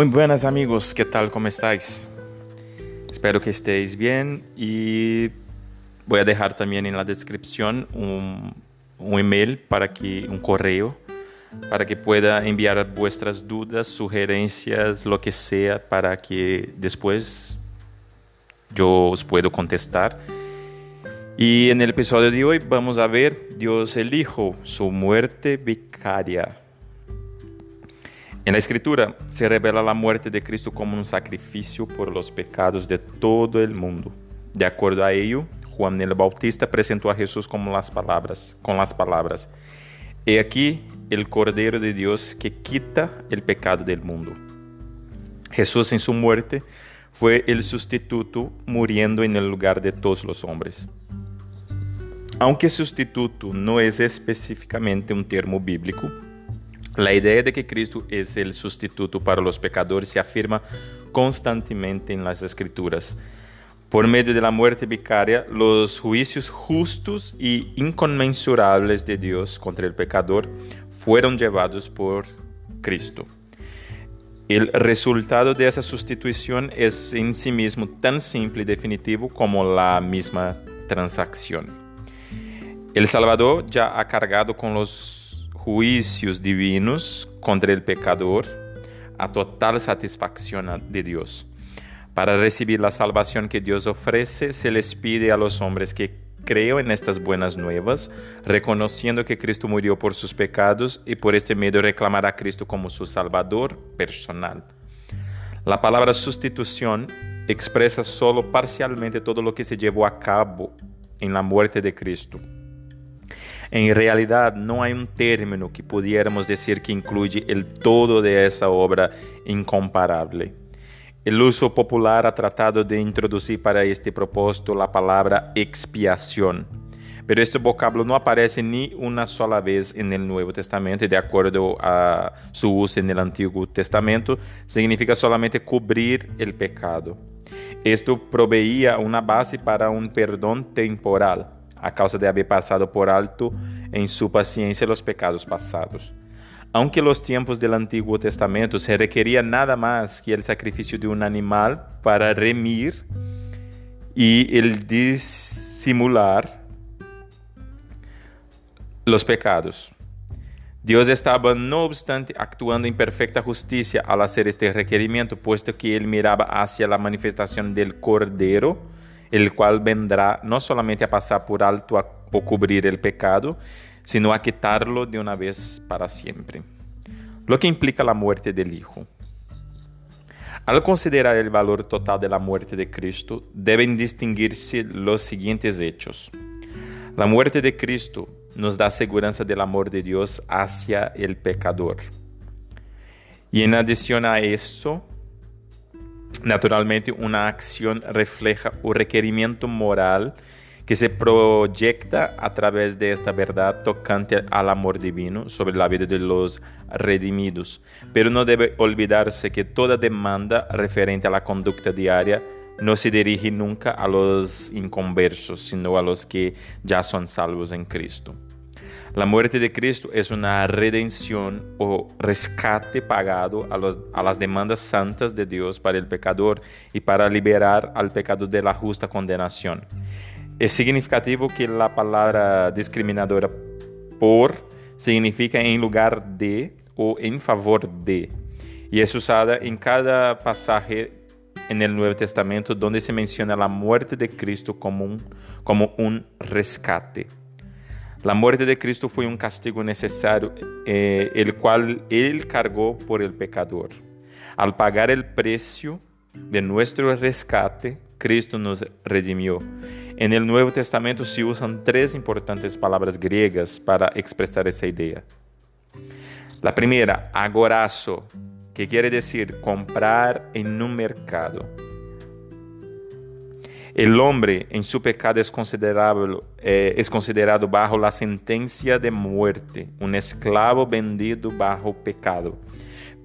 Muy buenas amigos, ¿qué tal? ¿Cómo estáis? Espero que estéis bien y voy a dejar también en la descripción un, un email para que un correo para que pueda enviar vuestras dudas, sugerencias, lo que sea para que después yo os puedo contestar. Y en el episodio de hoy vamos a ver Dios el Hijo, su muerte vicaria. En la Escritura se revela la muerte de Cristo como un sacrificio por los pecados de todo el mundo. De acuerdo a ello, Juan el Bautista presentó a Jesús como las palabras, con las palabras: He aquí el Cordero de Dios que quita el pecado del mundo. Jesús en su muerte fue el sustituto muriendo en el lugar de todos los hombres. Aunque sustituto no es específicamente un término bíblico, la idea de que Cristo es el sustituto para los pecadores se afirma constantemente en las Escrituras. Por medio de la muerte vicaria, los juicios justos y inconmensurables de Dios contra el pecador fueron llevados por Cristo. El resultado de esa sustitución es en sí mismo tan simple y definitivo como la misma transacción. El Salvador ya ha cargado con los juicios divinos contra el pecador a total satisfacción de Dios. Para recibir la salvación que Dios ofrece, se les pide a los hombres que crean en estas buenas nuevas, reconociendo que Cristo murió por sus pecados y por este medio reclamar a Cristo como su Salvador personal. La palabra sustitución expresa solo parcialmente todo lo que se llevó a cabo en la muerte de Cristo. En realidad no hay un término que pudiéramos decir que incluye el todo de esa obra incomparable. El uso popular ha tratado de introducir para este propósito la palabra expiación, pero este vocablo no aparece ni una sola vez en el Nuevo Testamento y de acuerdo a su uso en el Antiguo Testamento significa solamente cubrir el pecado. Esto proveía una base para un perdón temporal a causa de haber pasado por alto en su paciencia los pecados pasados. Aunque los tiempos del Antiguo Testamento se requería nada más que el sacrificio de un animal para remir y el disimular los pecados. Dios estaba, no obstante, actuando en perfecta justicia al hacer este requerimiento, puesto que él miraba hacia la manifestación del Cordero, el cual vendrá no solamente a pasar por alto o cubrir el pecado, sino a quitarlo de una vez para siempre. Lo que implica la muerte del Hijo. Al considerar el valor total de la muerte de Cristo, deben distinguirse los siguientes hechos. La muerte de Cristo nos da seguridad del amor de Dios hacia el pecador. Y en adición a eso, Naturalmente, una acción refleja un requerimiento moral que se proyecta a través de esta verdad tocante al amor divino sobre la vida de los redimidos. Pero no debe olvidarse que toda demanda referente a la conducta diaria no se dirige nunca a los inconversos, sino a los que ya son salvos en Cristo. La muerte de Cristo es una redención o rescate pagado a, las demandas santas de Dios para el pecador y para liberar al pecado de la justa condenación. Es significativo que la palabra discriminadora por significa en lugar de o en favor de y es usada en cada pasaje en el Nuevo Testamento donde se menciona la muerte de Cristo como como un rescate. La muerte de Cristo fue un castigo necesario, eh, el cual Él cargó por el pecador. Al pagar el precio de nuestro rescate, Cristo nos redimió. En el Nuevo Testamento se usan tres importantes palabras griegas para expresar esa idea. La primera, agorazo, que quiere decir comprar en un mercado. El hombre en su pecado es considerado, eh, es considerado bajo la sentencia de muerte, un esclavo vendido bajo pecado.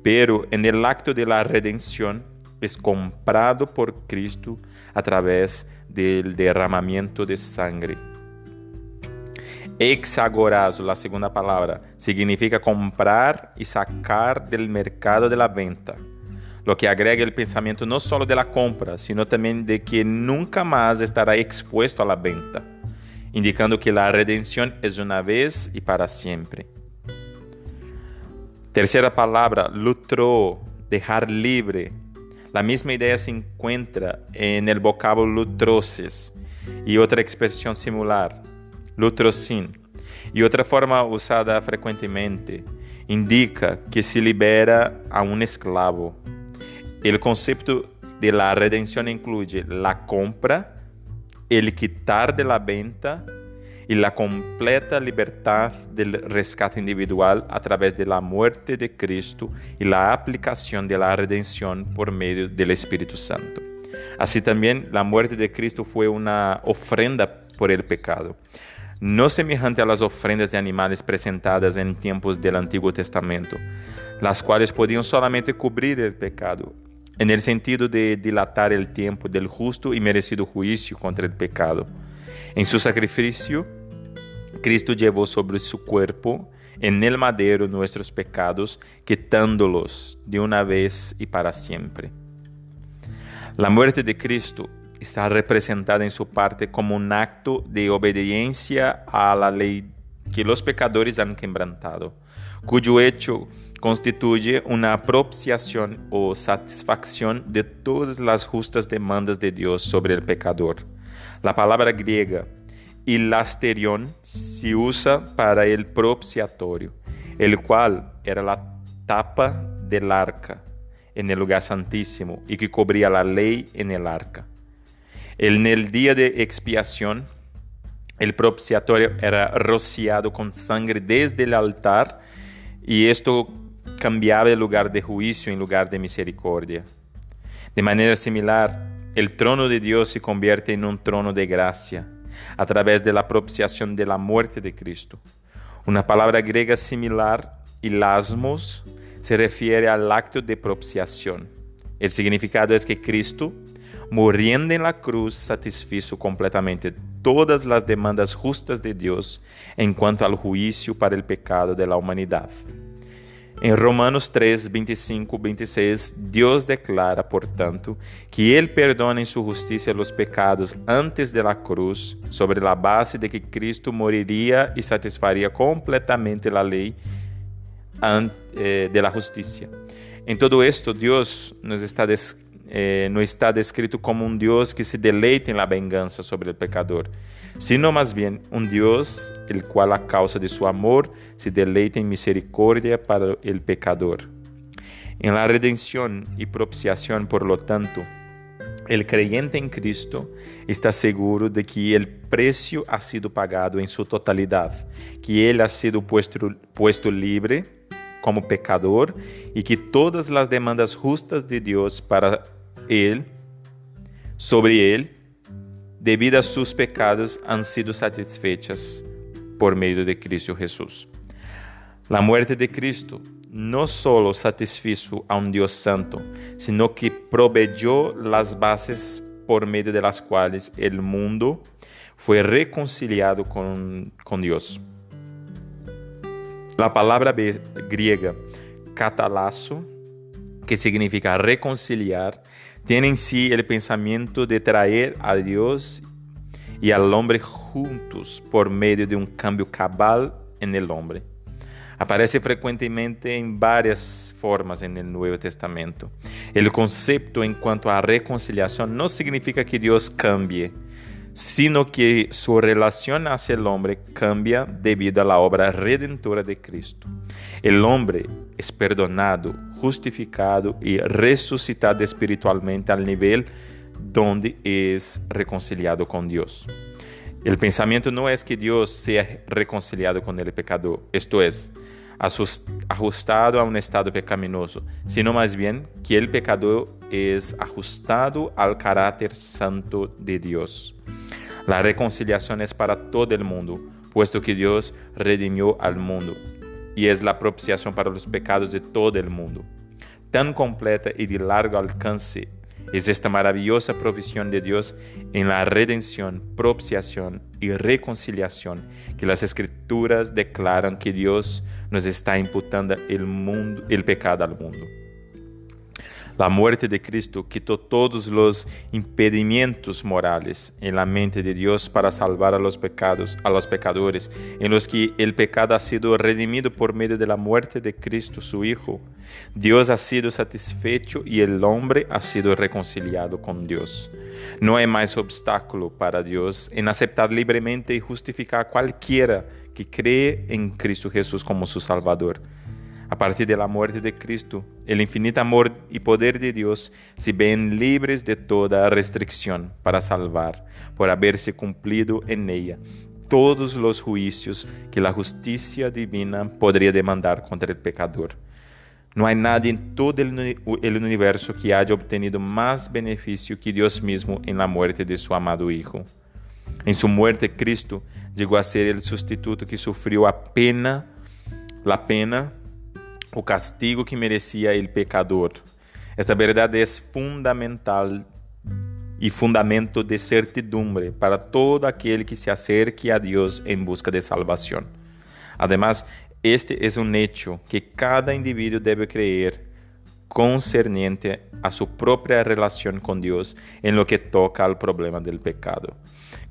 Pero en el acto de la redención es comprado por Cristo a través del derramamiento de sangre. Exagorazo, la segunda palabra, significa comprar y sacar del mercado de la venta. Lo que agrega el pensamiento no solo de la compra, sino también de que nunca más estará expuesto a la venta, indicando que la redención es una vez y para siempre. Tercera palabra, lutro, dejar libre. La misma idea se encuentra en el vocablo lutrosis y otra expresión similar, lutrosin, y otra forma usada frecuentemente, indica que se libera a un esclavo. El concepto de la redención incluye la compra, el quitar de la venta y la completa libertad del rescate individual a través de la muerte de Cristo y la aplicación de la redención por medio del Espíritu Santo. Así también la muerte de Cristo fue una ofrenda por el pecado no semejante a las ofrendas de animales presentadas en tiempos del Antiguo Testamento, las cuales podían solamente cubrir el pecado, en el sentido de dilatar el tiempo del justo y merecido juicio contra el pecado. En su sacrificio, Cristo llevó sobre su cuerpo en el madero nuestros pecados, quitándolos de una vez y para siempre. La muerte de Cristo está representada en su parte como un acto de obediencia a la ley que los pecadores han quebrantado, cuyo hecho constituye una propiciación o satisfacción de todas las justas demandas de Dios sobre el pecador. La palabra griega ilasterion se usa para el propiciatorio, el cual era la tapa del arca en el lugar santísimo y que cubría la ley en el arca. En el día de expiación, el propiciatorio era rociado con sangre desde el altar y esto cambiaba el lugar de juicio en lugar de misericordia. De manera similar, el trono de Dios se convierte en un trono de gracia a través de la propiciación de la muerte de Cristo. Una palabra griega similar, ilasmos, se refiere al acto de propiciación. El significado es que Cristo muriendo en la cruz, satisfizo completamente todas las demandas justas de Dios en cuanto al juicio para el pecado de la humanidad. En Romanos 3, 25, 26, Dios declara, por tanto, que Él perdona en su justicia los pecados antes de la cruz, sobre la base de que Cristo moriría y satisfaría completamente la ley eh, de la justicia. En todo esto, Dios nos está describiendo eh, no está descrito como un Dios que se deleite en la venganza sobre el pecador, sino más bien un Dios el cual a causa de su amor se deleita en misericordia para el pecador. En la redención y propiciación, por lo tanto, el creyente en Cristo está seguro de que el precio ha sido pagado en su totalidad, que Él ha sido puesto, puesto libre como pecador y que todas las demandas justas de Dios para él, sobre él, debido a sus pecados, han sido satisfechas por medio de Cristo Jesús. La muerte de Cristo no solo satisfizo a un Dios santo, sino que proveyó las bases por medio de las cuales el mundo fue reconciliado con, con Dios. La palabra griega catalazo, que significa reconciliar, tiene en sí el pensamiento de traer a Dios y al hombre juntos por medio de un cambio cabal en el hombre. Aparece frecuentemente en varias formas en el Nuevo Testamento. El concepto en cuanto a reconciliación no significa que Dios cambie, sino que su relación hacia el hombre cambia debido a la obra redentora de Cristo. El hombre es perdonado, justificado y resucitado espiritualmente al nivel donde es reconciliado con Dios. El pensamiento no es que Dios sea reconciliado con el pecador, esto es, ajustado a un estado pecaminoso, sino más bien que el pecador es ajustado al carácter santo de Dios. La reconciliación es para todo el mundo, puesto que Dios redimió al mundo y es la propiciación para los pecados de todo el mundo. Tan completa y de largo alcance es esta maravillosa provisión de Dios en la redención, propiciación y reconciliación que las escrituras declaran que Dios nos está imputando el, mundo, el pecado al mundo. La muerte de Cristo quitó todos los impedimentos morales en la mente de Dios para salvar a los pecados, a los pecadores, en los que el pecado ha sido redimido por medio de la muerte de Cristo, su Hijo. Dios ha sido satisfecho y el hombre ha sido reconciliado con Dios. No hay más obstáculo para Dios en aceptar libremente y justificar a cualquiera que cree en Cristo Jesús como su Salvador. A partir de la muerte de Cristo, el infinito amor y poder de Dios se ven libres de toda restricción para salvar, por haberse cumplido en ella todos los juicios que la justicia divina podría demandar contra el pecador. No hay nadie en todo el, universo que haya obtenido más beneficio que Dios mismo en la muerte de su amado Hijo. En su muerte, Cristo llegó a ser el sustituto que sufrió a pena, la pena o castigo que merecía el pecador. Esta verdad es fundamental y fundamento de certidumbre para todo aquel que se acerque a Dios en busca de salvación. Además, este es un hecho que cada individuo debe creer concerniente a su propia relación con Dios en lo que toca al problema del pecado.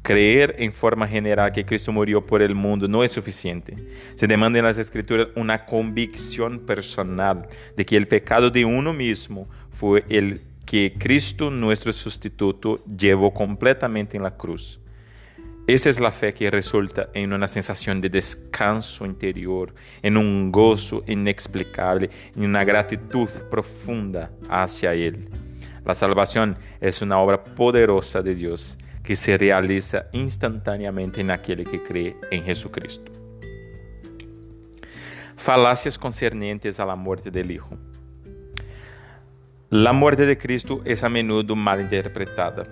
Creer en forma general que Cristo murió por el mundo no es suficiente. Se demanda en las Escrituras una convicción personal de que el pecado de uno mismo fue el que Cristo, nuestro sustituto, llevó completamente en la cruz. Esta es la fe que resulta en una sensación de descanso interior, en un gozo inexplicable, en una gratitud profunda hacia Él. La salvación es una obra poderosa de Dios que se realiza instantáneamente en aquel que cree en Jesucristo. Falacias concernientes a la muerte del Hijo. La muerte de Cristo es a menudo mal interpretada.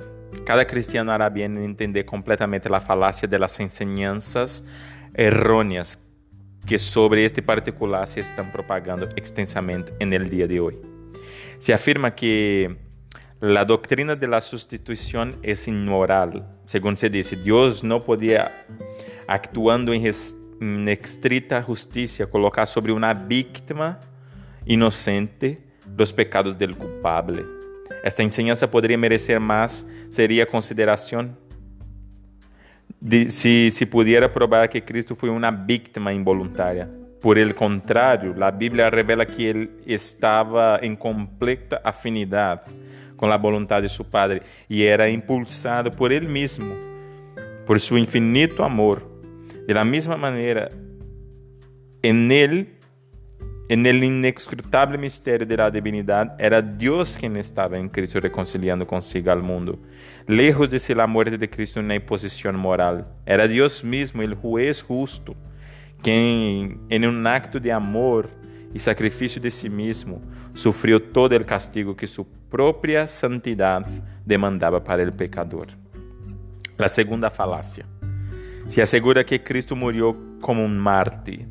Cada cristiano hará bien en entender completamente la falacia de las enseñanzas erróneas que sobre este particular se están propagando extensamente en el día de hoy. Se afirma que la doctrina de la sustitución es inmoral. Según se dice, Dios no podía, actuando en, estricta justicia, colocar sobre una víctima inocente los pecados del culpable. Esta enseñanza podría merecer más, sería consideración de, si, pudiera probar que Cristo fue una víctima involuntaria. Por el contrario, la Biblia revela que él estaba en completa afinidad con la voluntad de su Padre y era impulsado por Él mismo, por su infinito amor. De la misma manera, en Él, en el inescrutable misterio de la era Dios quien estaba en Cristo reconciliando consigo al mundo. Lejos de ser la muerte de Cristo una imposición moral, era Dios mismo, el juez justo, quien en un acto de amor y sacrificio de sí mismo, sufrió todo el castigo que su propia santidad demandaba para el pecador. La segunda falacia. Se asegura que Cristo murió como un mártir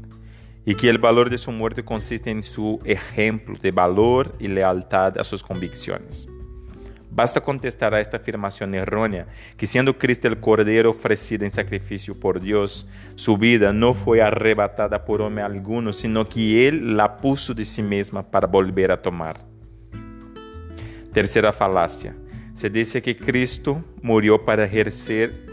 y que el valor de su muerte consiste en su ejemplo de valor y lealtad a sus convicciones. Basta contestar a esta afirmación errónea que siendo Cristo el Cordero ofrecido en sacrificio por Dios, su vida no fue arrebatada por hombre alguno, sino que Él la puso de sí misma para volver a tomar. Tercera falacia. Se dice que Cristo murió para ejercer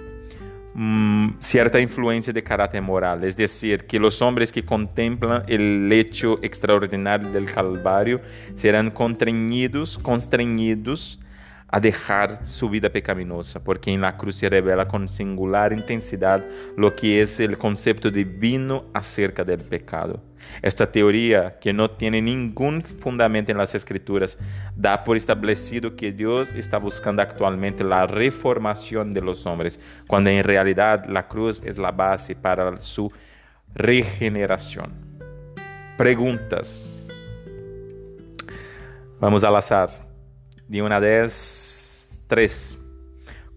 mmm, cierta influencia de carácter moral, es decir, que los hombres que contemplan el hecho extraordinario del Calvario serán constreñidos, constreñidos a dejar su vida pecaminosa, porque en la cruz se revela con singular intensidad lo que es el concepto divino acerca del pecado. Esta teoría, que no tiene ningún fundamento en las escrituras, da por establecido que Dios está buscando actualmente la reformación de los hombres, cuando en realidad la cruz es la base para su regeneración. Preguntas. Vamos al azar de una de 3.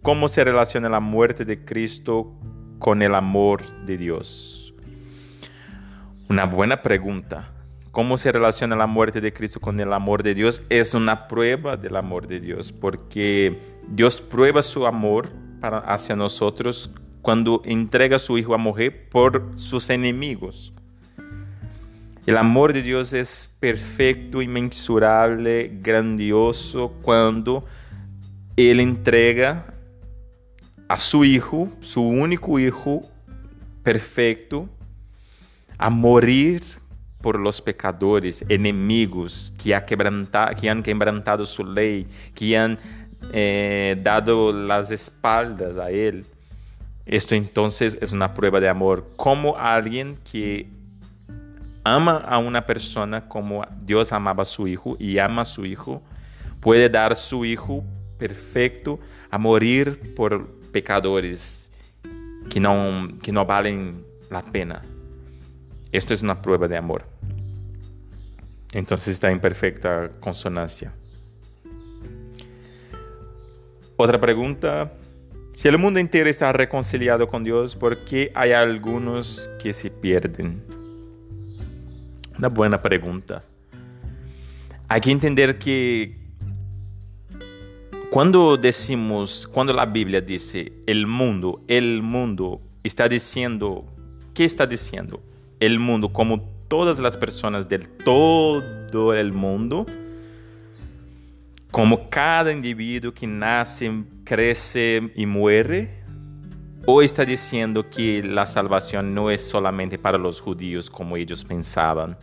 ¿Cómo se relaciona la muerte de Cristo con el amor de Dios? Una buena pregunta. ¿Cómo se relaciona la muerte de Cristo con el amor de Dios? Es una prueba del amor de Dios, porque Dios prueba su amor para, hacia nosotros cuando entrega a su Hijo a morir por sus enemigos. El amor de Dios es perfecto, inmensurable, grandioso cuando Él entrega a su Hijo, su único Hijo perfecto, a morir por los pecadores, enemigos que, ha quebrantado, que han quebrantado su ley, que han eh, dado las espaldas a Él. Esto entonces es una prueba de amor. Como alguien que ama a una persona como Dios amaba a su hijo y ama a su hijo, puede dar su hijo perfecto a morir por pecadores que no, que no valen la pena. Esto es una prueba de amor. Entonces está en perfecta consonancia. Otra pregunta. Si el mundo entero está reconciliado con Dios, ¿por qué hay algunos que se pierden? Una buena pregunta. Hay que entender que cuando decimos, cuando la Biblia dice el mundo, el mundo está diciendo, ¿qué está diciendo? El mundo, como todas las personas del todo el mundo, como cada individuo que nace, crece y muere, o está diciendo que la salvación no es solamente para los judíos como ellos pensaban,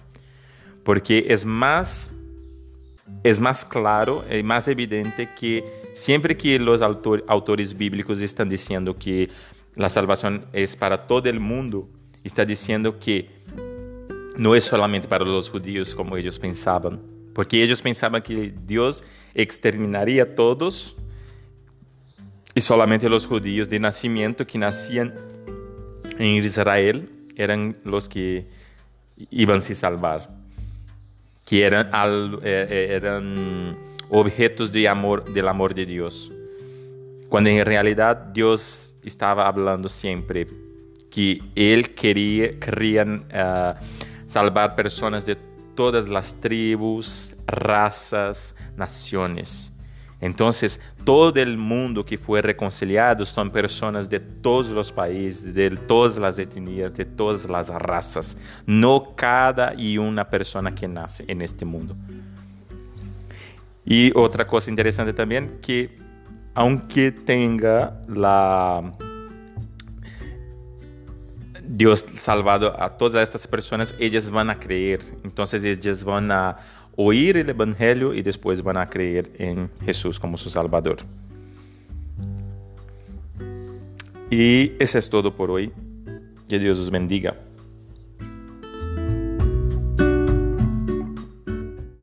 porque es más es más claro, es más evidente que siempre que los autor, autores bíblicos están diciendo que la salvación es para todo el mundo, está diciendo que no es solamente para los judíos como ellos pensaban, porque ellos pensaban que Dios exterminaría a todos y solamente los judíos de nacimiento que nacían en Israel eran los que iban a se salvar, que eran, eh, eh, eran objetos de amor, del amor de Dios. Cuando en realidad Dios estaba hablando siempre que Él quería, uh, salvar personas de todas las tribus, razas, naciones. Entonces, todo el mundo que fue reconciliado son personas de todos los países, de todas las etnias, de todas las razas, no cada y una persona que nace en este mundo. Y otra cosa interesante también, que aunque tenga la Dios salvado a todas estas personas, ellas van a creer. Entonces ellas van a oír el Evangelio y después van a creer en Jesús como su Salvador. Y eso es todo por hoy. Que Dios os bendiga.